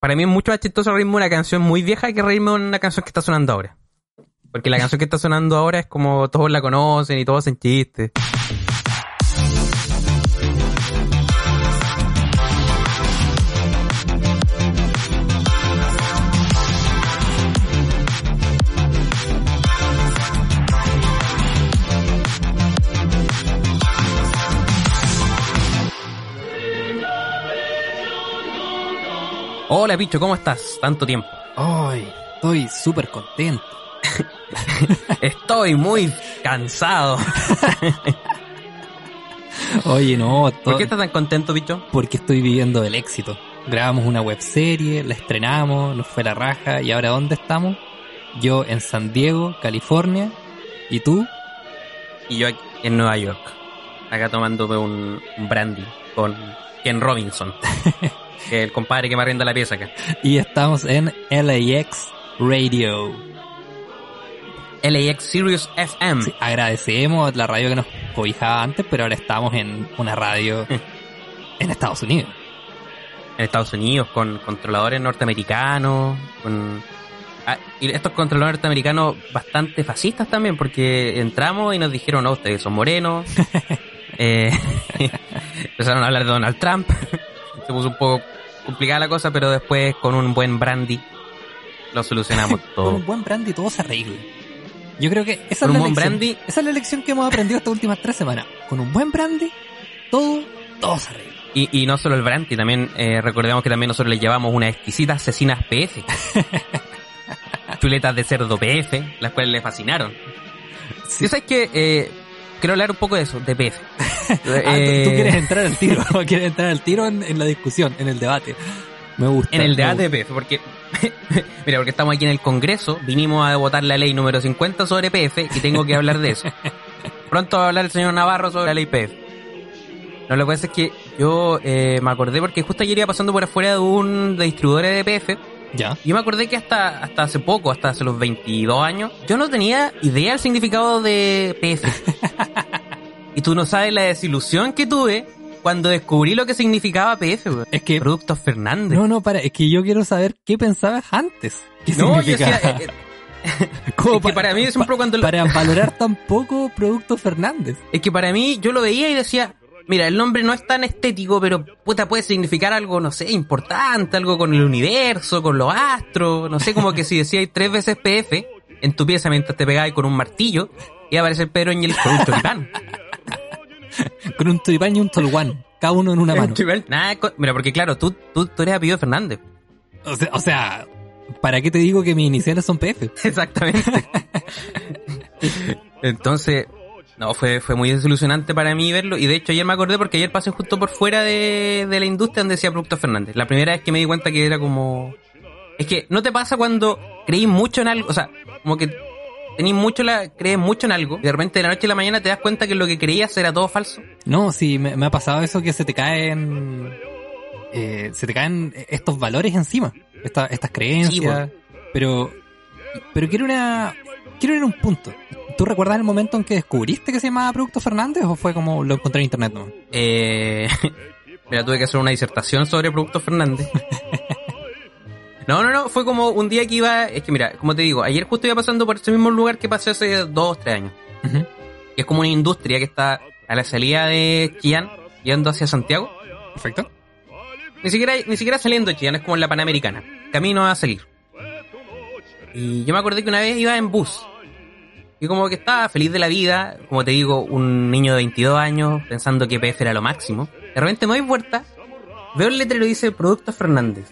Para mí es mucho más chistoso reírme de una canción muy vieja que reírme de una canción que está sonando ahora. Porque la canción que está sonando ahora es como todos la conocen y todos hacen chistes. Hola Picho, ¿cómo estás? Tanto tiempo. Ay, estoy súper contento. Estoy muy cansado. Oye, no, ¿Por qué estás tan contento, Picho? porque estoy viviendo el éxito. Grabamos una webserie, la estrenamos, nos fue la raja y ahora ¿dónde estamos? Yo en San Diego, California, y tú Y yo aquí en Nueva York. Acá tomándome un brandy con Ken Robinson. que es el compadre que me arrienda la pieza acá. y estamos en LAX Radio. LAX Sirius FM. Sí, agradecemos la radio que nos cobijaba antes, pero ahora estamos en una radio en Estados Unidos. En Estados Unidos, con controladores norteamericanos. Con... Ah, y estos controladores norteamericanos bastante fascistas también, porque entramos y nos dijeron, no, ustedes son morenos. Eh, empezaron a hablar de Donald Trump. Se puso un poco complicada la cosa, pero después con un buen brandy lo solucionamos Con todo. un buen brandy todo se arregla. Yo creo que esa Con es, la brandy. esa es la lección que hemos aprendido estas últimas tres semanas. Con un buen brandy, todo, todo se arregla. Y, y no solo el brandy, también eh, recordemos que también nosotros le llevamos unas exquisitas asesinas PF. Chuletas de cerdo PF, las cuales le fascinaron. ¿Sí sabes que eh, quiero hablar un poco de eso, de PF. Ah, tú- Eh, tú, quieres entrar al tiro, quieres entrar al tiro en, en la discusión, en el debate. Me gusta. En el debate de PF, porque, mira, porque estamos aquí en el Congreso, vinimos a votar la ley número 50 sobre PF y tengo que hablar de eso. Pronto va a hablar el señor Navarro sobre la ley PF. No, lo que pasa es que yo eh, me acordé porque justo ayer iba pasando por afuera de un de distribuidores de PF. Ya. Yo me acordé que hasta, hasta hace poco, hasta hace los 22 años, yo no tenía idea del significado de PF. y tú no sabes la desilusión que tuve cuando descubrí lo que significaba PF, weón. Es que. Productos Fernández. No, no, para, es que yo quiero saber qué pensabas antes. ¿Qué No, yo decía, eh, eh, Como es que para mí siempre cuando lo- Para valorar tan poco Producto Fernández. es que para mí yo lo veía y decía, mira, el nombre no es tan estético, pero puta puede significar algo, no sé, importante, algo con el universo, con los astros, no sé, como que si decías tres veces PF en tu pieza mientras te pegabas con un martillo, iba a aparecer Pedro Ángel con un tulipán. Con un tulipán y un tolguán. Cada uno en una mano. Nada, mira, porque claro, tú, tú, tú eres apellido Fernández. O sea, o sea, ¿para qué te digo que mis iniciales son PF? Exactamente. Entonces, no, fue, fue muy desilusionante para mí verlo. Y de hecho ayer me acordé porque ayer pasé justo por fuera de, de la industria donde decía Productos Fernández. La primera vez que me di cuenta que era como... Es que no te pasa cuando creís mucho en algo, o sea, como que tenés mucho la, crees mucho en algo, y de repente de la noche a la mañana te das cuenta que lo que creías era todo falso. No, sí, me, me ha pasado eso que se te caen... eh, se te caen estos valores encima. esta- estas creencias. pero... Pero quiero una... Quiero ir a un punto. ¿Tú recuerdas el momento en que descubriste que se llamaba Producto Fernández o fue como lo encontré en internet? No? Eh, mira, tuve que hacer una disertación sobre Productos Fernández. No, no, no, fue como un día que iba, es que mira, como te digo, ayer justo iba pasando por ese mismo lugar que pasé hace dos, tres años. Es como una industria que está a la salida de Chillán, yendo hacia Santiago. Perfecto. Ni siquiera, ni siquiera saliendo de Chillán, es como en la Panamericana. Camino a salir. Y yo me acordé que una vez iba en bus. Y como que estaba feliz de la vida, como te digo, un niño de 22 años pensando que PF era lo máximo. De repente me doy vuelta, veo el letrero y dice Productos Fernández.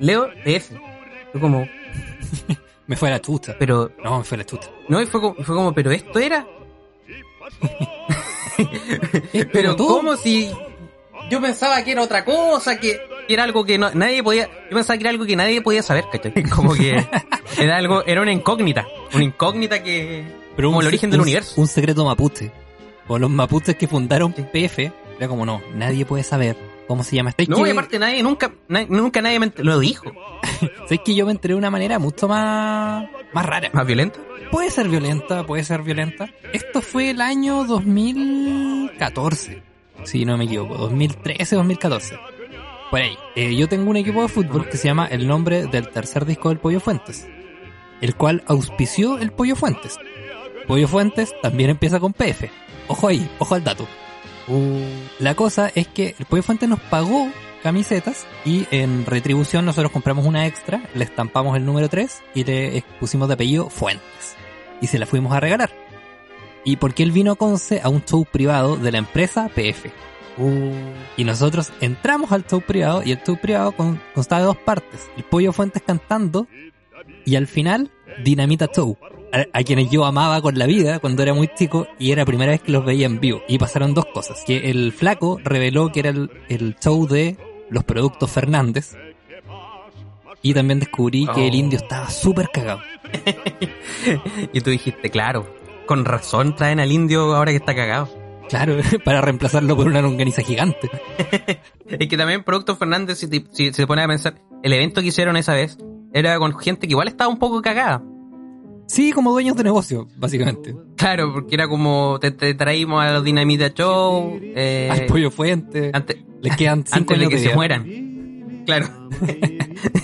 Leo PF. Fue como, Me fue a la chuta. pero, No, me fue a la chuta. no, y fue como, fue como pero esto era. Pero ¿cómo si yo pensaba que era otra cosa, que era algo que no, nadie podía, yo pensaba que era algo que nadie podía saber, ¿cachai? Como que era algo, era una incógnita, una incógnita que, Pero como un el origen del un- universo. Un secreto mapuche. O los mapuches que fundaron Sí. PF, era como no, nadie puede saber cómo se llama este. no, y aparte nadie, nunca, na- nunca nadie me lo dijo. Sé que yo me enteré de una manera mucho más, más rara. ¿Más violenta? Puede ser violenta, puede ser violenta. Esto fue el año 2014, si no me equivoco, 2013, 2014. Por ahí. Eh, yo tengo un equipo de fútbol que se llama el nombre del tercer disco del Pollo Fuentes, el cual auspició el Pollo Fuentes. Pollo Fuentes también empieza con PF. Ojo ahí, ojo al dato. Uh, La cosa es que el Pollo Fuentes nos pagó camisetas y en retribución nosotros compramos una extra, le estampamos el número 3 y le pusimos de apellido Fuentes. Y se la fuimos a regalar. Y porque él vino a Conce a un show privado de la empresa PF. Uh, Y nosotros entramos al show privado y el show privado con- constaba de dos partes. El Pollo Fuentes cantando y al final Dinamita Show. A, a quienes yo amaba con la vida cuando era muy chico y era la primera vez que los veía en vivo. Y pasaron dos cosas. Que el flaco reveló que era el, el show de los productos Fernández. Y también descubrí que el Oh. indio estaba súper cagado. y tú dijiste, claro, con razón traen al indio ahora que está cagado. Claro, para reemplazarlo por una longaniza gigante. Es que también Producto Fernández, si, te- si se pone a pensar, el evento que hicieron esa vez era con gente que igual estaba un poco cagada. Sí, como dueños de negocio, básicamente. Claro, porque era como te, te traímos a los Dinamita Show, eh, Al Pollo Fuentes. antes, Les quedan cinco antes de que de se mueran. Claro.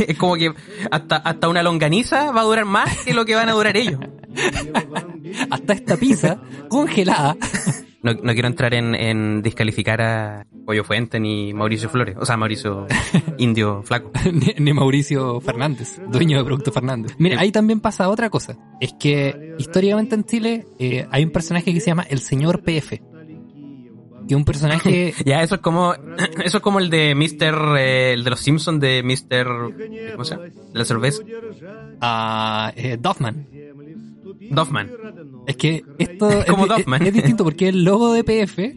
es como que hasta, hasta una longaniza va a durar más que lo que van a durar ellos. Hasta esta pizza congelada. No, no quiero entrar en, en descalificar a Pollo Fuente ni Mauricio Flores, o sea, Mauricio Indio Flaco. ni, ni Mauricio Fernández, dueño de Producto Fernández. Mira, ahí también pasa otra cosa. Es que históricamente en Chile eh, hay un personaje que se llama el señor PF. Que un personaje... Ya, eso es como, eso es como el de Mr. eh, el de los Simpsons de Mr. ¿Cómo se llama? De la cerveza. a eh, Doffman. Doffman. Es que esto es, Como Doffman. es distinto porque es el logo de PF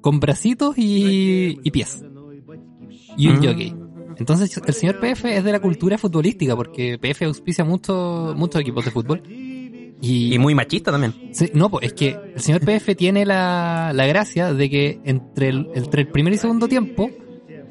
con bracitos y, y pies. Y un Mm. jockey. Entonces el señor PF es de la cultura futbolística porque PF auspicia mucho- muchos equipos de fútbol. Y, Y muy machista también. Sí, no, pues es que el señor PF tiene la, la gracia de que entre el, entre el primer y segundo tiempo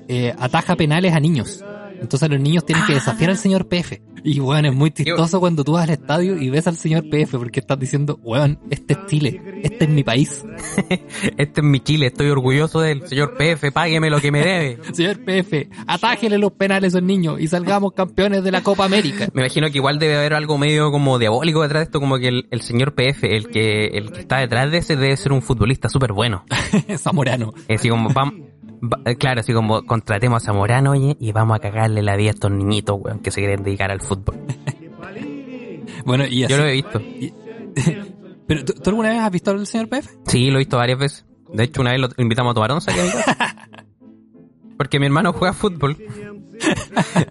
eh, ataja penales a niños. Entonces los niños tienen que desafiar al señor PF. Y bueno, es muy chistoso cuando tú vas al estadio y ves al señor PF porque estás diciendo, weón, este es Chile, este es mi país. Este es mi Chile, estoy orgulloso del señor PF, págueme lo que me debe. Señor PF, atájele los penales a esos niños y salgamos campeones de la Copa América. Me imagino que igual debe haber algo medio como diabólico detrás de esto, como que el, el señor PF, el que, el que está detrás de ese, debe ser un futbolista súper bueno. Zamorano. Así como, vam- va- eh, claro, así como contratemos a Zamorano, oye, y vamos a cagarle la vida a estos niñitos, weón, que se quieren dedicar al fútbol. Bueno, y así. Yo lo he visto. Pero ¿tú, tú alguna vez has visto al señor PF? Sí, lo he visto varias veces. De hecho, una vez lo invitamos a tomar once aquí. Porque mi hermano juega fútbol.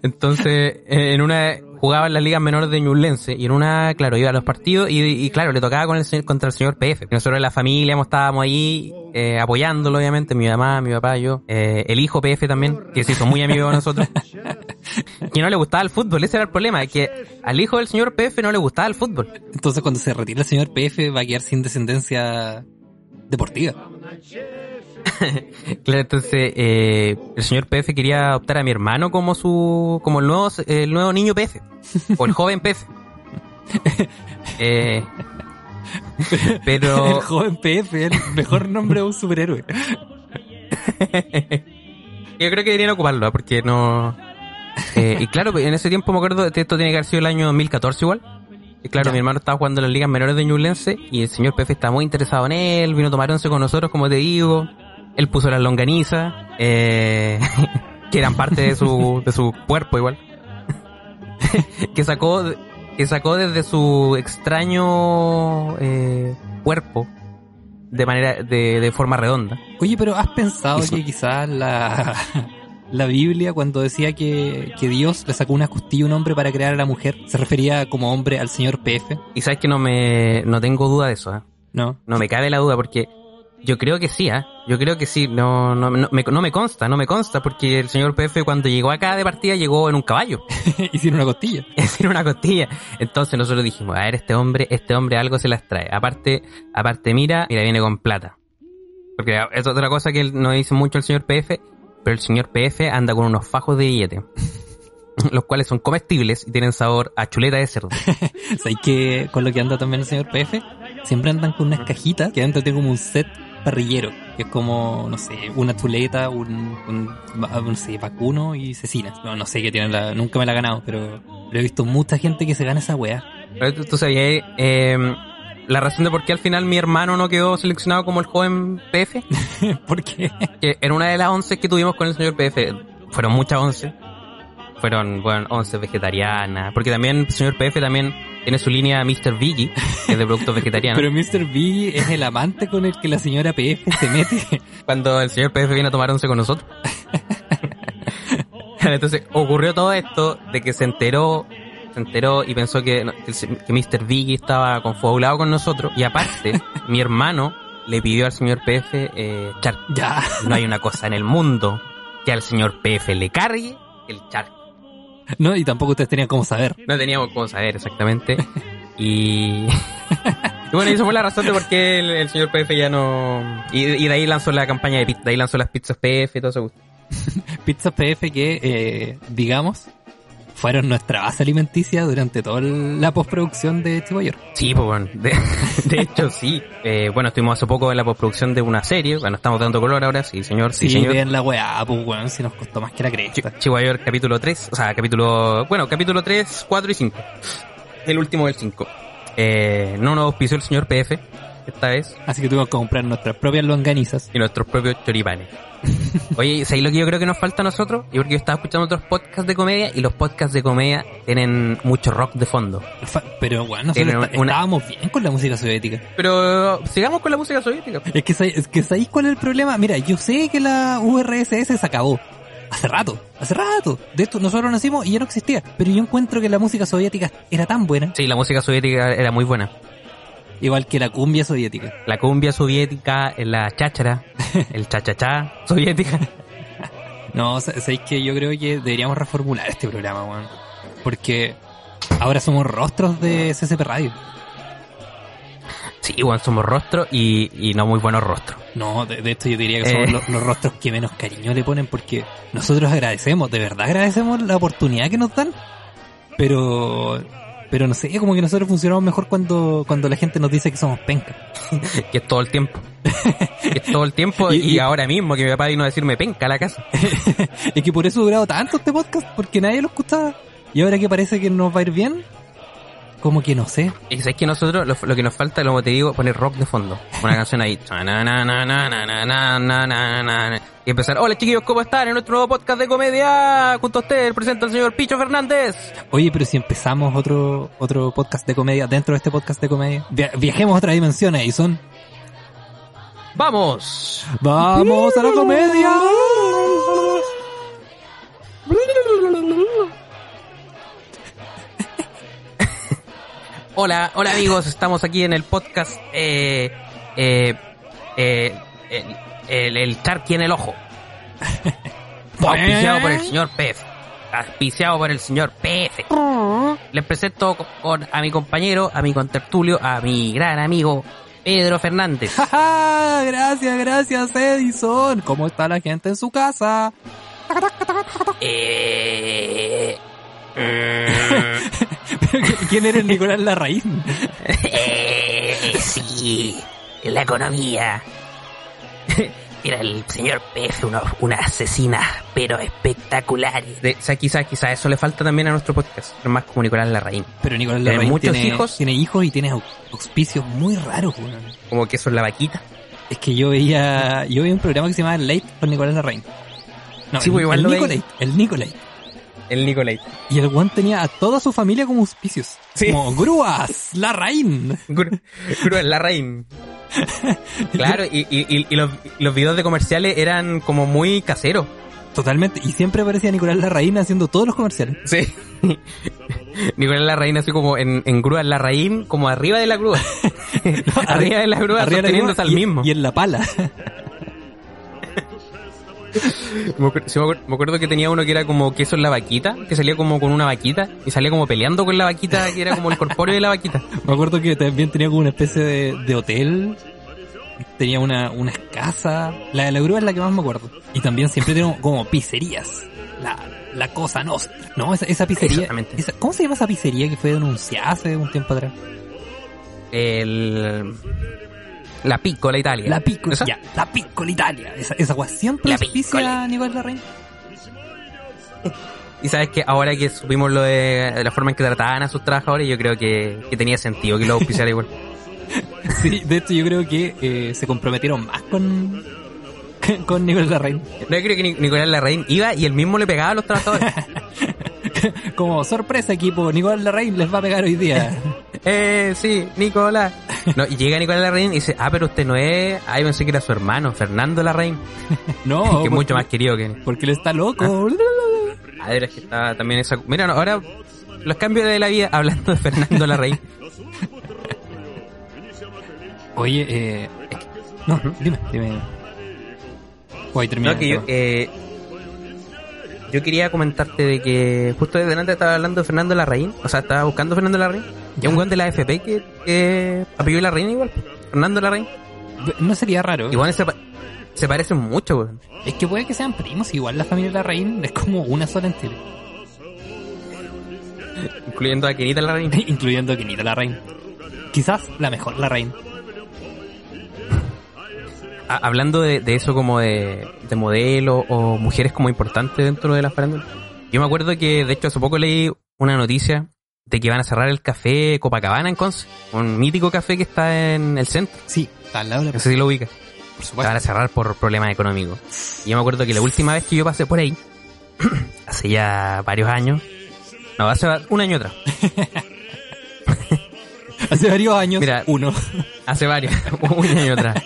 Entonces, eh, en una jugaba en las ligas menores de Ñublense y en una, claro, iba a los partidos y, claro, le tocaba con el, señor- contra el señor PF. Nosotros en la familia estábamos ahí eh, apoyándolo, obviamente, mi mamá, mi papá, yo, eh, el hijo PF también, que se hizo muy amigo de nosotros. que no le gustaba el fútbol, ese era el problema, que al hijo del señor PF no le gustaba el fútbol. Entonces cuando se retire el señor PF va a quedar sin descendencia deportiva. Claro, entonces eh, el señor PF quería adoptar a mi hermano como su como el nuevo el nuevo niño PF o el joven PF. Eh, El pero joven PF el mejor nombre de un superhéroe. yo creo que deberían ocuparlo ¿eh? porque no eh, y claro en ese tiempo me acuerdo esto tiene que haber sido el año 2014 igual y claro Ya. mi hermano estaba jugando en las ligas menores de Ñublense y el señor PF estaba muy interesado en él vino a tomar once con nosotros como te digo él puso las longanizas eh, que eran parte de su de su cuerpo igual que sacó que sacó desde su extraño eh, cuerpo de manera de, de forma redonda Oye, pero ¿has pensado Eso. que quizás la, la Biblia cuando decía que, que Dios le sacó una costilla a un hombre para crear a la mujer, se refería como hombre al señor PF? y sabes que no me no tengo duda de eso ¿eh? ¿No? no me cabe la duda porque yo creo que sí ¿ah? yo creo que sí no no, no, me, no me consta no me consta porque el señor PF cuando llegó acá de partida llegó en un caballo Hicieron una costilla. decir, una costilla. Entonces nosotros dijimos, a ver, este hombre, este hombre algo se las trae. Aparte, aparte, mira, mira, viene con plata. Porque es otra cosa que no dice mucho el señor PF, pero el señor PF anda con unos fajos de billete. Los cuales son comestibles y tienen sabor a chuleta de cerdo. ¿Sabes que con lo que anda también el señor PF? Siempre andan con unas cajitas que adentro tiene como un set parrillero, que es como, no sé, una chuleta, un, un, no sé, vacuno y cecina. No, no sé qué tiene la, nunca me la he ganado, pero, pero he visto mucha gente que se gana esa weá. Pero tú, sabías eh, la razón de por qué al final mi hermano no quedó seleccionado como el joven PF. ¿Por qué? Que en una de las once que tuvimos con el señor PF, fueron muchas once. Fueron, bueno, once vegetarianas. Porque también el señor PF también tiene su línea Mr. Veggie, que es de productos vegetarianos. Pero Mr. B es el amante con el que la señora PF se mete. Cuando el señor PF viene a tomar once con nosotros. Entonces ocurrió todo esto de que se enteró, se enteró y pensó que, que, Mr. Biggie estaba confabulado con nosotros. Y aparte, mi hermano le pidió al señor PF eh, charco. ya. No hay una cosa en el mundo que al señor PF le cargue el charco. No, y tampoco ustedes tenían cómo saber. No teníamos cómo saber exactamente. Y... y bueno, eso fue la razón de por qué el, el señor PF ya no... Y, y de ahí lanzó la campaña de pizza, de ahí lanzó las pizzas PF y todo eso. Pizzas PF que, eh, digamos, fueron nuestra base alimenticia durante toda la postproducción de Chivo York. Sí, pues bueno, de, de hecho sí. Eh, bueno, estuvimos hace poco en la postproducción de una serie, bueno, estamos dando color ahora, sí señor, sí, Sí, señor. vean la weá, pues weón, si nos costó más que la cresta. Ch- Chihuahua capítulo 3, o sea, capítulo, bueno, capítulo 3, 4 y 5. El último del 5. Eh, no nos auspició el señor PF, esta vez, Así que tuvimos que comprar nuestras propias longanizas. y nuestros propios choripanes. Oye, ¿sabéis lo que yo creo que nos falta a nosotros? Yo porque yo estaba escuchando otros podcasts de comedia y los podcasts de comedia tienen mucho rock de fondo. Pero bueno, nosotros una- estábamos bien con la música soviética. Pero sigamos con la música soviética. Es que, es que ¿sabéis cuál es el problema? Mira, yo sé que la URSS se acabó. Hace rato, hace rato. De esto nosotros nacimos y ya no existía. Pero yo encuentro que la música soviética era tan buena, Sí, la música soviética era muy buena. igual que la cumbia soviética. La cumbia soviética, la cháchara, el chachachá soviética. No, sa- sabéis que yo creo que deberíamos reformular este programa, weón. Porque ahora somos rostros de CCP Radio. Sí, igual somos rostros y, y no muy buenos rostros. No, de, de esto yo diría que somos Eh. los, los rostros que menos cariño le ponen porque nosotros agradecemos, de verdad agradecemos la oportunidad que nos dan. Pero, pero no sé, como que nosotros funcionamos mejor cuando, cuando la gente nos dice que somos penca. Que es todo el tiempo. Que es todo el tiempo y, Y- y- ahora mismo que mi papá vino a decirme penca a la casa. Es que por eso ha durado tanto este podcast, porque nadie lo escuchaba. Y ahora que parece que nos va a ir bien, como que no sé. Sabes que nosotros lo, lo que nos falta, como te digo, poner rock de fondo. Una canción ahí. Empezar, hola chiquillos, ¿cómo están? En nuestro nuevo podcast de comedia, junto a ustedes presenta el señor Picho Fernández. Oye, pero si empezamos otro, otro podcast de comedia dentro de este podcast de comedia, viajemos a otras dimensiones y son... ¡Vamos! ¡Vamos a la comedia! hola, hola amigos, estamos aquí en el podcast eh, eh, eh, eh el, el, el charqui en el ojo. Auspiciado por el señor PF. Auspiciado por el señor PF. Les presento con, con- a mi compañero, a mi contertulio, a mi gran amigo Pedro Fernández. ¡Ja, Gracias, gracias, Edison. ¿Cómo está la gente en su casa? Eh, ¿Quién eres Nicolás Larraín? eh, sí, la economía. Era el señor PF, una, una asesina, pero espectacular. De, o sea, quizás quizá eso le falta también a nuestro podcast, ser más como Nicolás Larraín. Pero Nicolás ¿Tiene Larraín muchos tiene, hijos? tiene hijos y tiene au- auspicios muy raros. Como que eso es la vaquita. Es que yo veía, yo veía un programa que se llamaba Late con Nicolás Larraín. No, Sí, el, pues igual el lo Nicolate, el Nicolate. El Nicolás. Y el one tenía a toda su familia como auspicios. Sí. Como grúas, Larraín. Cruz Larraín. Claro, y, y, y- y los, videos de comerciales eran como muy caseros. Totalmente. Y siempre aparecía Nicolás Larraín haciendo todos los comerciales. Sí. Nicolás Larraín así como en, en grúa Larraín, como arriba de la grúa. arriba de la grúa, Arriba la grúa al mismo. Y en la pala. Me, acuerdo que tenía uno que era como queso en la vaquita, que salía como con una vaquita y salía como peleando con la vaquita, que era como el corpóreo de la vaquita. Me acuerdo que también tenía como una especie de, de hotel. Tenía una, una casa. La de la grúa es la que más me acuerdo. Y también siempre tenía como pizzerías. La, la cosa nostra. No, esa, esa pizzería. Exactamente. esa- ¿Cómo se llama esa pizzería que fue denunciada hace un tiempo atrás? El... La Piccola Italia. La Piccola, ¿Esa? ya, la Piccola Italia. Esa, esa weá siempre La auspicia a Nicolás Larraín. Y sabes que ahora que supimos lo de, de la forma en que trataban a sus trabajadores, yo creo que, que tenía sentido que lo auspiciara igual. Sí, de hecho yo creo que eh, se comprometieron más con, con Nicolás Larraín. No, yo creo que Ni- Nicolás Larraín iba y él mismo le pegaba a los trabajadores. Como sorpresa equipo, Nicolás Larraín les va a pegar hoy día. eh, sí, Nicolás. No, y llega Nicolás Larraín y dice, ah, pero usted no es... Ah, yo pensé que era su hermano, Fernando Larraín, No, que es mucho más querido que... Porque él está loco. A ver, es que está también esa... Mira, no, ahora los cambios de la vida hablando de Fernando Larraín. Oye, eh... No, dime, dime. Voy a terminar. No, que yo, eh, yo quería comentarte de que justo desde antes estaba hablando de Fernando Larraín, o sea, estaba buscando a Fernando Larraín, y un weón de la AFP que, que apellidó Larraín igual, Fernando Larraín. No sería raro. Igual se, pa- se parecen mucho, weón. Es que puede que sean primos, igual la familia Larraín es como una sola en Chile. Incluyendo a Kenita Larraín. Incluyendo a Kenita Larraín. Quizás la mejor Larraín. A- hablando de, de eso como de, de modelo o mujeres como importantes dentro de la farándula. Yo me acuerdo que, de hecho, hace poco leí una noticia de que van a cerrar el café Copacabana en Conce, un mítico café que está en el centro. Sí, está al lado de No sé si lo ubica. Por La van a cerrar por problemas económicos. Y yo me acuerdo que la última vez que yo pasé por ahí, hace ya varios años, no, hace un año atrás, Hace varios años, Mira. uno. hace varios, un año atrás.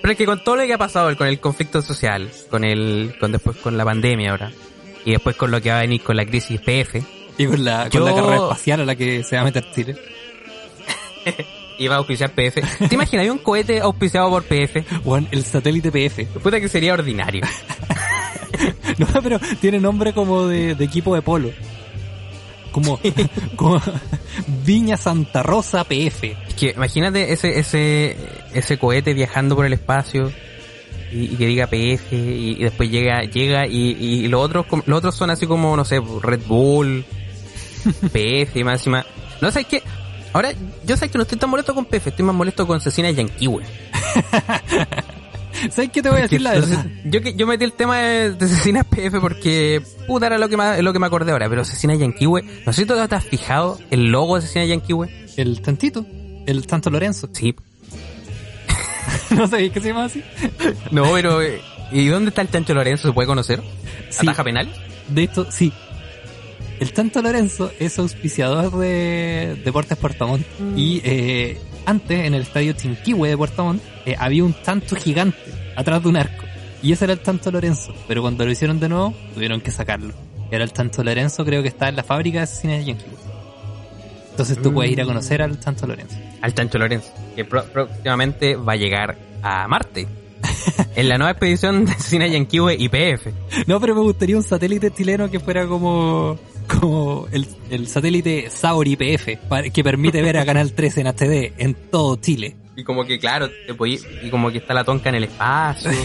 Pero es que con todo lo que ha pasado, con el conflicto social, con el, con después con la pandemia ahora, y después con lo que va a venir con la crisis PF, Y con la, con la carrera espacial a la que se va a meter Chile. y va a auspiciar PF. ¿Te imaginas un cohete auspiciado por PF? Juan, el satélite PF. Puta que sería ordinario. No, pero tiene nombre como de, de equipo de polo. Como, como Viña Santa Rosa PF. Es que imagínate ese, ese, ese cohete viajando por el espacio y, y que diga PF y, y después llega, llega y, y los otros, los otros son así como, no sé, Red Bull, Más encima. No sé qué. Ahora, yo sé que no estoy tan molesto con PF, estoy más molesto con Cecina Yankee, güey. ¿Sabes qué te voy a decir la verdad? yo, que- yo metí el tema de, de Cecina PF porque, puta, era lo que, me, lo que me acordé ahora, pero Cecina Yankee, güey. No sé si tú te has fijado el logo de Cecina Yankee, güey. El tantito. El Santo Lorenzo. Sí, ¿No sabéis que se llama así? No, pero eh, ¿y dónde está el Chancho Lorenzo? ¿Se puede conocer? Sí. ¿Ataja penal? De esto, sí. El Tanto Lorenzo es auspiciador de Deportes Puerto Montt. Y eh, antes, en el estadio Chinquihue de Puerto Montt, eh, había un tanto gigante atrás de un arco. Y ese era el Tanto Lorenzo. Pero cuando lo hicieron de nuevo, tuvieron que sacarlo. Era el Tanto Lorenzo, creo que está en la fábrica de cine de Chinquihue. Entonces tú puedes ir a conocer al Tanto Lorenzo. Al Chancho Lorenzo, que pro- próximamente va a llegar a Marte. en la nueva expedición de Cine Yanquiwe IPF. No, pero me gustaría un satélite chileno que fuera como como el, el satélite Sauri PF, que permite ver a Canal 13 en HD en todo Chile. Y como que, claro, te podí- y como que está la tonca en el espacio.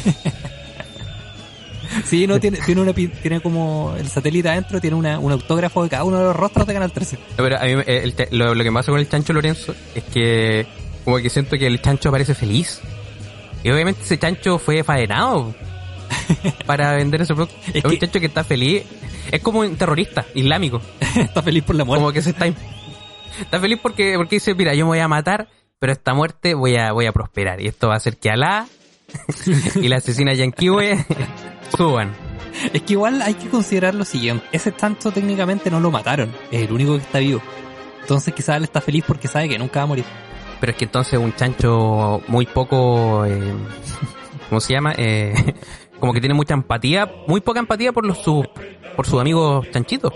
Sí, no tiene, tiene una tiene como el satélite adentro, tiene una, un autógrafo de cada uno de los rostros de Canal 13. No, pero a mí me- el lo, lo que me pasa con el Chancho Lorenzo es que como que siento que el chancho parece feliz. Y obviamente ese chancho fue faenado para vender ese producto. Es Es un chancho que está feliz. Es como un terrorista islámico. Está feliz por la muerte. Como que se está... Está feliz porque, porque dice, mira, yo me voy a matar, pero esta muerte voy a, voy a prosperar. Y esto va a hacer que Alá y la asesina Yanquiwe suban. Es que igual hay que considerar lo siguiente. Ese tanto técnicamente no lo mataron. Es el único que está vivo. Entonces quizás él está feliz porque sabe que nunca va a morir. Pero es que entonces un chancho muy poco... Eh, ¿Cómo se llama? Eh, como que tiene mucha empatía, muy poca empatía por los sus por sus amigos chanchitos.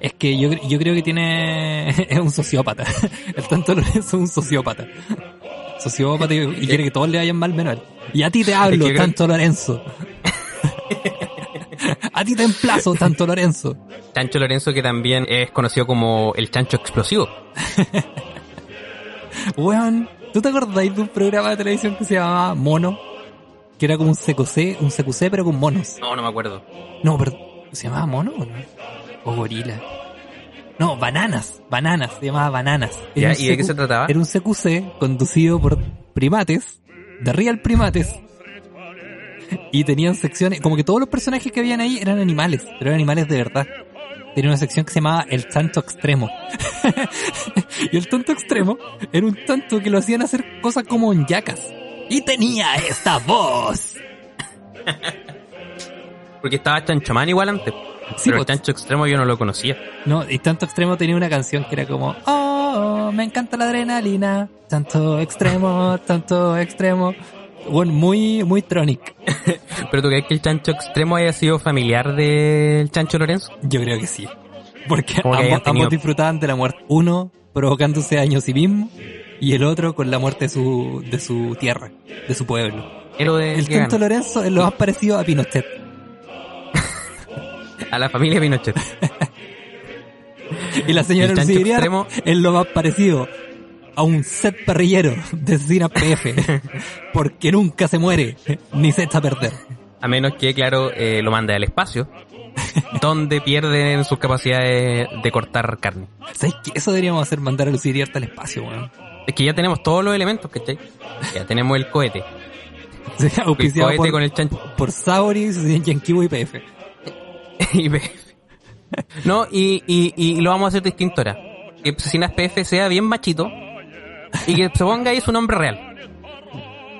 Es que yo, yo creo que tiene... es un sociópata. El tanto Lorenzo es un sociópata. Sociópata y, y quiere que todos le vayan mal menos a él. Y a ti te hablo, Es que yo creo- tanto Lorenzo. a ti te emplazo, tanto Lorenzo. Chancho Lorenzo que también es conocido como el chancho explosivo. Weón, ¿tú te acordáis de un programa de televisión que se llamaba Mono? Que era como un CQC, un CQC pero con monos. No, no me acuerdo. No, pero ¿se llamaba Mono o no? O Gorila. No, Bananas, Bananas, se llamaba Bananas. ¿y de qué se trataba? Era un CQC conducido por primates, de Real Primates, y tenían secciones, como que todos los personajes que habían ahí eran animales, pero eran animales de verdad. Tenía una sección que se llamaba El Tanto Extremo. y el Tanto Extremo era un tanto que lo hacían hacer cosas como en yacas. Y tenía esta voz. Porque estaba Chanchomán igual antes. Sí, pero pues. Chancho Extremo yo no lo conocía. No, y Tanto Extremo tenía una canción que era como, oh, me encanta la adrenalina, tanto extremo, tanto extremo. Bueno, muy, muy tronic. ¿Pero tú crees que el Chancho Extremo haya sido familiar del Chancho Lorenzo? Yo creo que sí. Porque ambos, tenido- ambos disfrutaban de la muerte. Uno provocándose daño a sí mismo y el otro con la muerte de su, de su tierra, de su pueblo. El ganó. Lorenzo es lo más parecido a Pinochet. a la familia Pinochet. Y la señora Lucía es lo más parecido a un set parrillero de Asesina PF. Porque nunca se muere, ni se echa a perder. A menos que, claro, eh, lo mande al espacio, donde pierden sus capacidades de cortar carne. ¿Sabes qué? Eso deberíamos hacer, mandar a Lucía Iriarte al espacio, weón. Es que ya tenemos todos los elementos, ¿cachai? Ya tenemos el cohete. El cohete por, con el chancho. por Sauris, Yankibu y PF. y PF. No, y, y, y lo vamos a hacer distinto ahora. Que Asesinas PF sea bien machito y que se ponga ahí su nombre real.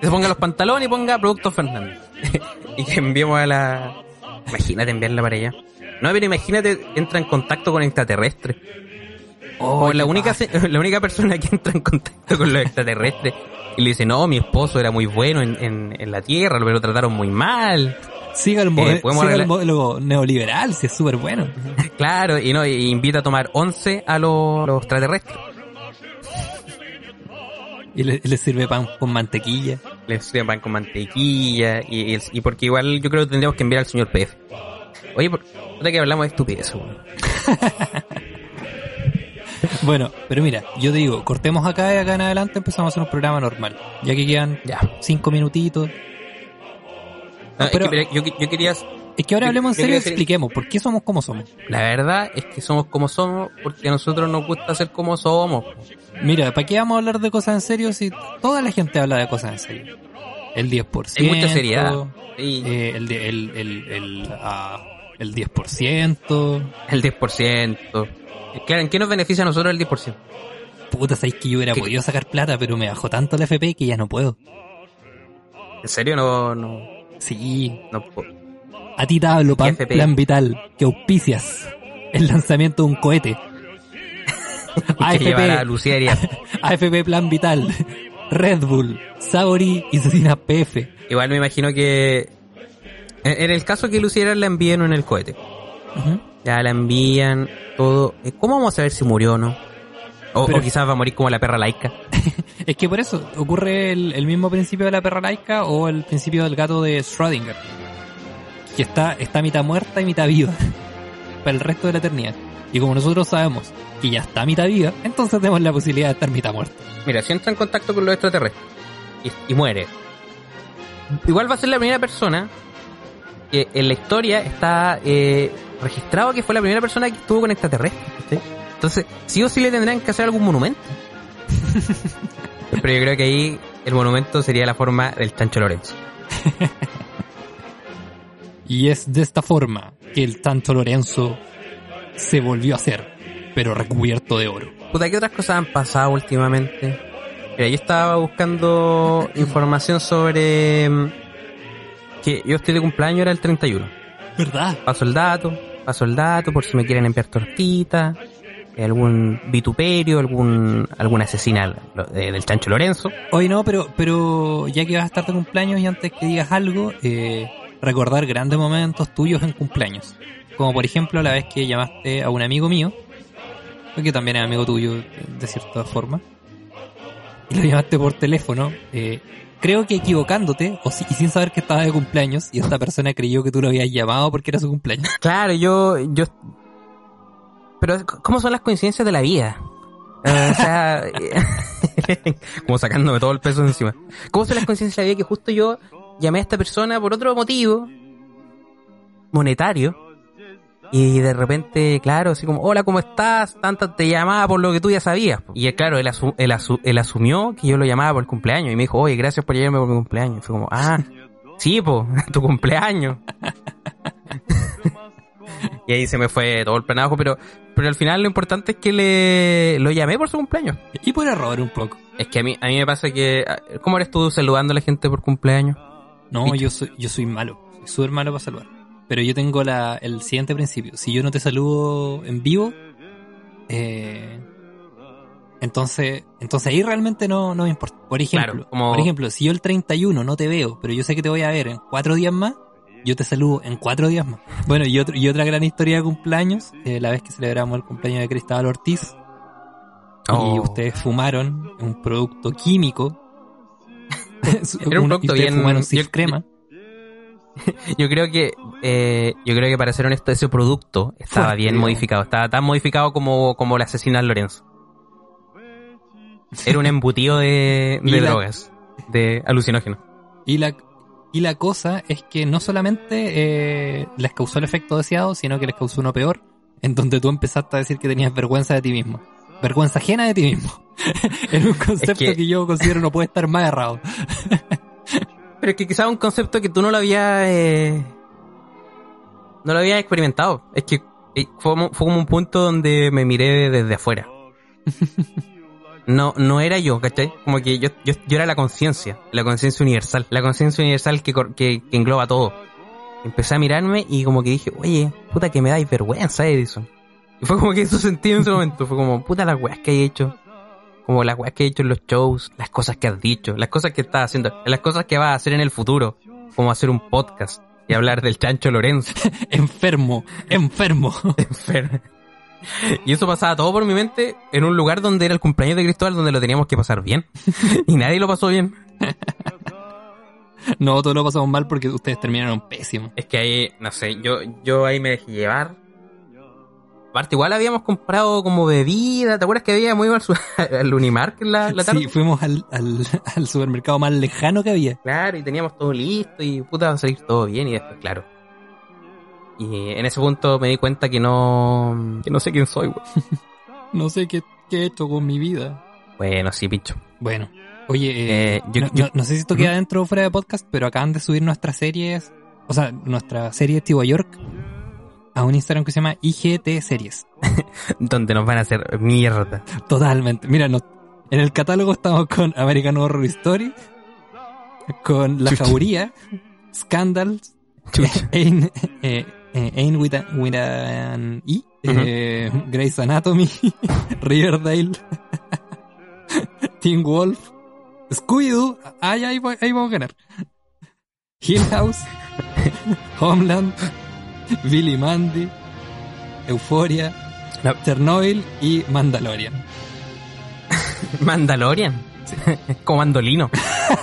Que se ponga los pantalones y ponga Productos Fernández. y que enviemos a la... Imagínate enviarla para allá. No, pero imagínate, entra en contacto con extraterrestres. Oh, la única, se- la única persona que entra en contacto con los extraterrestres y le dice, no, mi esposo era muy bueno en, en, en la Tierra, pero lo trataron muy mal. Siga el, Eh, siga el modelo neoliberal, si es súper bueno. Claro, y no, y invita a tomar 11 a los, los extraterrestres. Y le, le sirve pan con mantequilla. Les sirven pan con mantequilla y, y, y porque igual yo creo que tendríamos que enviar al señor PF. Oye, por, que hablamos de estupidez. Bueno, pero mira, yo te digo, cortemos acá y acá en adelante empezamos a hacer un programa normal. Ya que quedan Ya. cinco minutitos. No, es pero- que, pero yo, yo quería, Es que ahora Yo- hablemos en serio y expliquemos por qué somos como somos. la verdad es que somos como somos porque a nosotros nos gusta ser como somos. Mira, ¿para qué vamos a hablar de cosas en serio si toda la gente habla de cosas en serio? El 10%. Hay mucha seriedad. Sí. eh, el, el, el, el, ah, el 10%. El 10%. ¿En qué nos beneficia a nosotros el 10%? Puta, sabéis que yo hubiera ¿Qué? podido sacar plata, pero me bajó tanto el FP que ya no puedo. ¿En serio? No, no, Sí, no puedo. a ti te hablo, ¿Qué pan-? Plan Vital, que auspicias el lanzamiento de un cohete. llevar a AFP. AFP Plan Vital, Red Bull, Sauri y Cecina PF. Igual me imagino que en, en el caso que Lucía Arias la envíen en el cohete. Ya la envían todo. Eh, ¿Cómo vamos a saber si murió o no? O, Pero- o quizás va a morir como la perra laica. Es que por eso ocurre el, el mismo principio de la perra laica o el principio del gato de Schrödinger. Que está, está mitad muerta y mitad viva. Para el resto de la eternidad. Y como nosotros sabemos que ya está mitad viva, entonces tenemos la posibilidad de estar mitad muerta. Mira, si entra en contacto con los extraterrestres y, y muere, igual va a ser la primera persona que en la historia está eh, registrado que fue la primera persona que estuvo con extraterrestres. ¿sí? Entonces, sí o sí le tendrán que hacer algún monumento. Pero yo creo que ahí el monumento sería la forma del Chancho Lorenzo. Y es de esta forma que el Tanto Lorenzo se volvió a hacer, pero recubierto de oro. Puta, ¿qué otras cosas han pasado últimamente? Mira, yo estaba buscando información sobre mm, que yo estoy de cumpleaños, era el 31. ¿Verdad? Paso el dato, paso por si me quieren enviar tortitas, eh, algún vituperio, algún eh, del Chancho Lorenzo. Hoy no, pero, pero ya que vas a estar de cumpleaños y antes que digas algo, eh, recordar grandes momentos tuyos en cumpleaños. Como por ejemplo la vez que llamaste a un amigo mío, que también es amigo tuyo de cierta forma, y lo llamaste por teléfono, eh, creo que equivocándote, o si- y sin saber que estaba de cumpleaños, y esta persona creyó que tú lo habías llamado porque era su cumpleaños. Claro, yo, yo, pero ¿cómo son las coincidencias de la vida? Eh, o sea, como sacándome todo el peso encima. ¿Cómo son las coincidencias de la vida que justo yo llamé a esta persona por otro motivo monetario Y de repente, claro, así como, hola, ¿cómo estás? Tanta te llamaba por lo que tú ya sabías. Y eh, claro, él, asu- él, asu- él asumió que yo lo llamaba por el cumpleaños. Y me dijo, oye, gracias por llamarme por mi cumpleaños. Y fue como, ah, sí, po, tu cumpleaños. y ahí se me fue todo el planajo, pero, pero al final lo importante es que le lo llamé por su cumpleaños. Y por error un poco. Es que a mí, a mí me pasa que, ¿cómo eres tú saludando a la gente por cumpleaños? No, yo soy, yo soy malo. Soy súper malo para saludar. Pero yo tengo la, el siguiente principio. Si yo no te saludo en vivo, eh, entonces, entonces ahí realmente no, no me importa. Por ejemplo, Claro, como- por ejemplo, si yo el 31 no te veo, pero yo sé que te voy a ver en cuatro días más, yo te saludo en cuatro días más. Bueno, y, otro, y otra gran historia de cumpleaños, eh, la vez que celebramos el cumpleaños de Cristóbal Ortiz, y Oh. ustedes fumaron un producto químico. Era un producto ustedes bien- fumaron yo- crema. Yo creo que, eh, yo creo que para ser honesto, ese producto estaba Fuerte, bien digamos. modificado. Estaba tan modificado como, como la asesina Lorenzo. Era un embutido de, Y de la- drogas, de alucinógenos. Y la, y la cosa es que no solamente eh, les causó el efecto deseado, sino que les causó uno peor, en donde tú empezaste a decir que tenías vergüenza de ti mismo. Vergüenza ajena de ti mismo. es un concepto que- que... yo considero no puede estar más errado. Pero es que quizás un concepto que tú no lo habías, eh, no lo habías experimentado. Es que eh, fue, fue como un punto donde me miré desde afuera. No, no era yo, ¿cachai? Como que yo, yo, yo era la conciencia, la conciencia universal, la conciencia universal que, que, que engloba todo. Empecé a mirarme y como que dije, oye, puta que me dais vergüenza, Edison. Y fue como que eso sentí en ese momento, fue como, puta las weas que he hecho. Como las weas que he hecho en los shows, las cosas que has dicho, las cosas que estás haciendo, las cosas que vas a hacer en el futuro, como hacer un podcast y hablar del chancho Lorenzo. enfermo, enfermo. Enfermo. Y eso pasaba todo por mi mente en un lugar donde era el cumpleaños de Cristóbal, donde lo teníamos que pasar bien. Y nadie lo pasó bien. no, todos lo pasamos mal porque ustedes terminaron pésimo. Es que ahí, no sé, yo, yo ahí me dejé llevar. Aparte, igual habíamos comprado como bebida. ¿Te acuerdas que habíamos ido al, al Unimark en la, la tarde? Sí, fuimos al, al, al supermercado más lejano que había. Claro, y teníamos todo listo y puta va a salir todo bien y después, claro. Y en ese punto me di cuenta que no, que no sé quién soy, güey. No sé qué, qué he hecho con mi vida. Bueno, sí, pincho. Bueno, oye, eh, Eh, yo- no, yo- no- no sé si esto queda dentro o fuera de podcast, pero acaban de subir nuestras series, o sea, nuestra serie Steve York a un Instagram que se llama IGT Series. Donde nos van a hacer mierda. Totalmente. Mira, no- en el catálogo estamos con American Horror Story, con La Chucha. Jauría, Scandals. Ain, eh, eh, Ain with, a- with an E, eh, Grey's Anatomy, Riverdale, Teen Wolf, Scooby-Doo, ay, ahí, voy- ahí vamos a ganar. Hill House, Homeland, Billy Mandy, Euphoria, No. Chernobyl y Mandalorian. Mandalorian. Como Mandolino.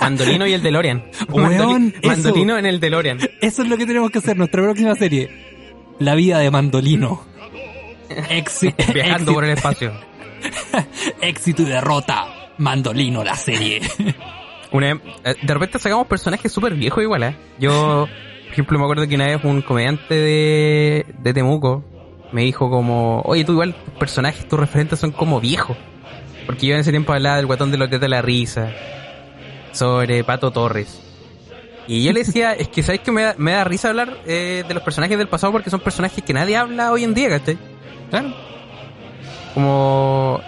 Mandolino y el DeLorean. Weón, eso. Mandolino en el DeLorean. Eso es lo que tenemos que hacer, nuestra próxima serie. La vida de Mandolino. Exi- Viajando por el espacio. éxito y derrota. Mandolino, la serie. Una, eh, de repente sacamos personajes súper viejos igual, ¿eh? Yo, ejemplo, me acuerdo que una vez un comediante de, Temuco me dijo como, oye, tú igual tus personajes, tus referentes son como viejos. Porque yo en ese tiempo hablaba del guatón de los de la risa, sobre Pato Torres. Y yo le decía, es que sabes que me da, risa hablar eh, de los personajes del pasado porque son personajes que nadie habla hoy en día, ¿cachai? Claro. Como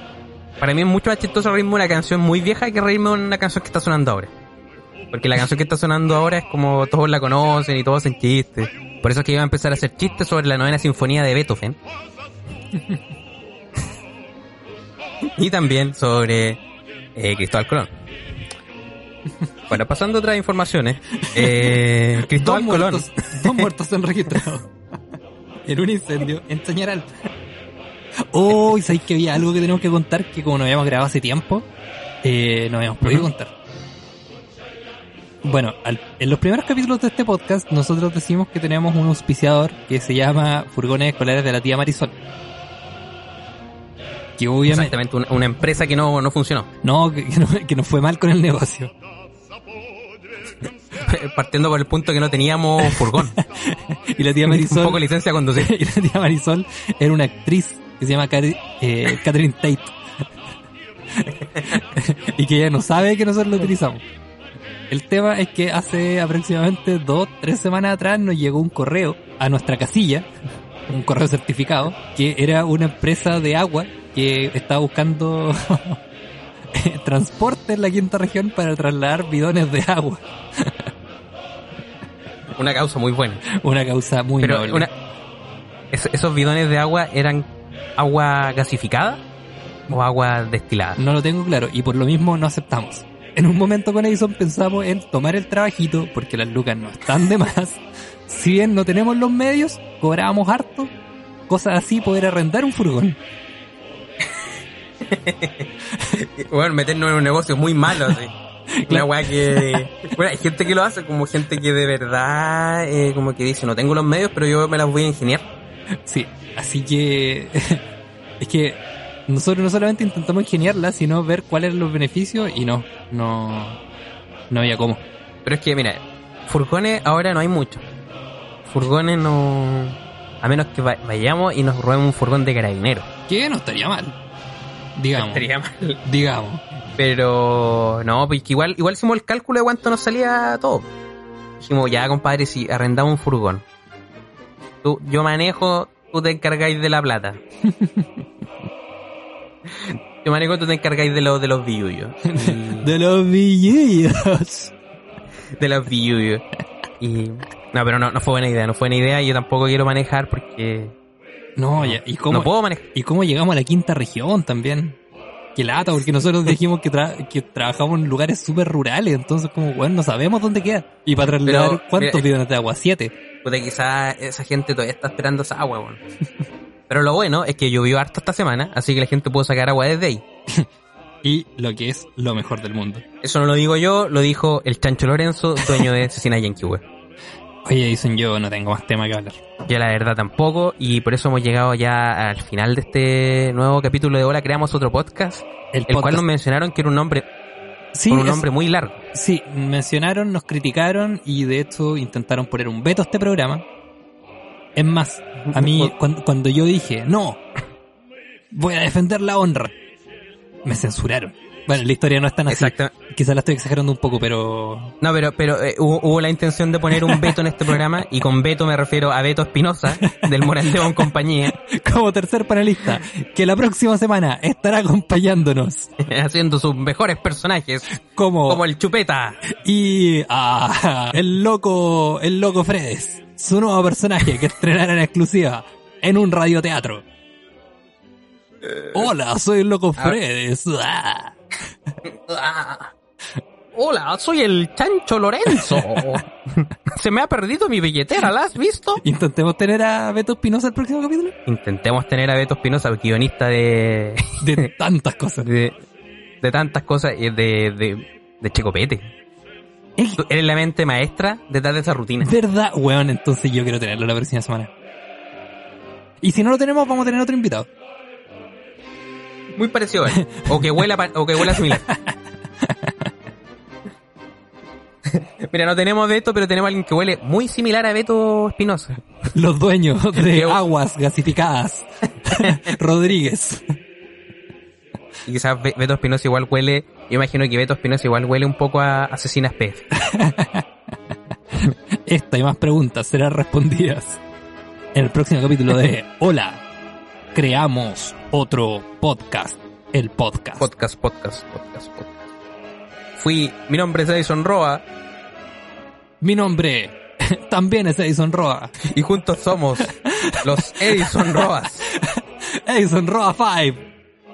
para mí es mucho más chistoso reírme una canción muy vieja que reírme una canción que está sonando ahora. Porque la canción que está sonando ahora es como todos la conocen y todos hacen chistes. Por eso es que iba a empezar a hacer chistes sobre la novena sinfonía de Beethoven. y también sobre eh, Cristóbal Colón. Bueno, pasando a otras informaciones. Eh, Dos Cristóbal Colón. muertos, dos muertos son registrados. En un incendio en Chañaral. Oh, ¿y sabéis que había algo que tenemos que contar? Que como no habíamos grabado hace tiempo, eh, no habíamos podido contar. Bueno, al- en los primeros capítulos de este podcast, nosotros decimos que tenemos un auspiciador que se llama Furgones Escolares de la Tía Marisol. Que obviamente. Exactamente, una, una empresa que no, no funcionó. No, que, que no, que nos fue mal con el negocio. partiendo por el punto que no teníamos furgón. y la tía Marisol. Un poco licencia a conducir. y la tía Marisol era una actriz que se llama eh, Catherine Tate. y que ella no sabe que nosotros lo utilizamos. El tema es que hace aproximadamente dos, tres semanas atrás nos llegó un correo a nuestra casilla, un correo certificado, que era una empresa de agua que estaba buscando transporte en la quinta región para trasladar bidones de agua. Una causa muy buena. Una causa muy Pero noble. una, es- esos bidones de agua eran agua gasificada o agua destilada. No lo tengo claro y por lo mismo no aceptamos. En un momento con Edison pensamos en tomar el trabajito porque las lucas no están de más. Si bien no tenemos los medios, cobrábamos harto. Cosas así, poder arrendar un furgón. Bueno, meternos en un negocio muy malo, así. Una weá que... Bueno, hay gente que lo hace, como gente que de verdad, eh, como que dice, no tengo los medios, pero yo me las voy a ingeniar. Sí, así que es que nosotros no solamente intentamos ingeniarla, sino ver cuáles eran los beneficios y no, no, no había cómo. Pero es que, mira, furgones ahora no hay mucho. Furgones no... A menos que va- vayamos y nos robemos un furgón de carabineros. Que no estaría mal. Digamos, Estaría mal. digamos. Pero no, pues igual, igual hicimos el cálculo de cuánto nos salía todo. Dijimos, ya compadre, si arrendamos un furgón. Tú, yo manejo, tú te encargáis de la plata. yo manejo, tú te encargáis de, los de los billullos. Y- De los billillos. de los billullos. Y... No, pero no, no fue buena idea, no fue buena idea. Yo tampoco quiero manejar porque No, ya, ¿y cómo, no puedo manejar. ¿Y cómo llegamos a la quinta región también? Qué lata, porque nosotros dijimos que, tra- que trabajamos en lugares súper rurales, entonces como, bueno, no sabemos dónde queda. Y para trasladar, Pero, ¿cuántos mira, bidones de agua? Siete. Puta, quizás esa gente todavía está esperando esa agua, weón. Pero lo bueno es que llovió harto esta semana, así que la gente pudo sacar agua desde ahí. Y lo que es lo mejor del mundo. Eso no lo digo yo, lo dijo el Chancho Lorenzo, dueño de Cecina Yankee, weón. Oye, dicen yo, no tengo más tema que hablar. Yo la verdad tampoco, y por eso hemos llegado ya al final de este nuevo capítulo de Hola, creamos otro podcast, El, el cual nos mencionaron que era un nombre, sí, un es- nombre muy largo. sí, mencionaron, nos criticaron y de hecho intentaron poner un veto a este programa. Es más, a mí, cuando, cuando yo dije, no, voy a defender la honra, me censuraron. Bueno, la historia no es tan así. Exacto. Quizás la estoy exagerando un poco, pero No, pero, pero eh, hubo, hubo la intención de poner un veto en este programa, y con veto me refiero a Beto Espinosa, del Morandeo en compañía, como tercer panelista, que la próxima semana estará acompañándonos haciendo sus mejores personajes, como, como el Chupeta. y ah, el loco, el loco Fredes, su nuevo personaje que estrenará en exclusiva en un radioteatro. Hola, soy el loco Ah. Fredes. Ah. Ah. Hola, soy el Chancho Lorenzo. Se me ha perdido mi billetera, ¿la has visto? Intentemos tener a Beto Espinosa el próximo capítulo. Intentemos tener a Beto Espinosa, guionista de, De tantas cosas. de, de tantas cosas, y de, de, de Checopete. Es Tú Eres la mente maestra detrás de esa rutina. verdad, weón, entonces yo quiero tenerlo la próxima semana. Y si no lo tenemos, vamos a tener otro invitado. Muy parecido a él. O que huela, pa- o que huela similar. Mira, no tenemos Beto, pero tenemos a alguien que huele muy similar a Beto Espinosa. Los dueños de aguas gasificadas. Rodríguez. Y quizás Be- Beto Espinosa igual huele, yo imagino que Beto Espinosa igual huele un poco a Asesinas PF. Esta y más preguntas serán respondidas en el próximo capítulo de Hola, creamos otro podcast. El podcast. Podcast, podcast, podcast, podcast. Fui, mi nombre es Edison Roa Mi nombre también es Edison Roa. y juntos somos los Edison Roas. Edison Roa 5.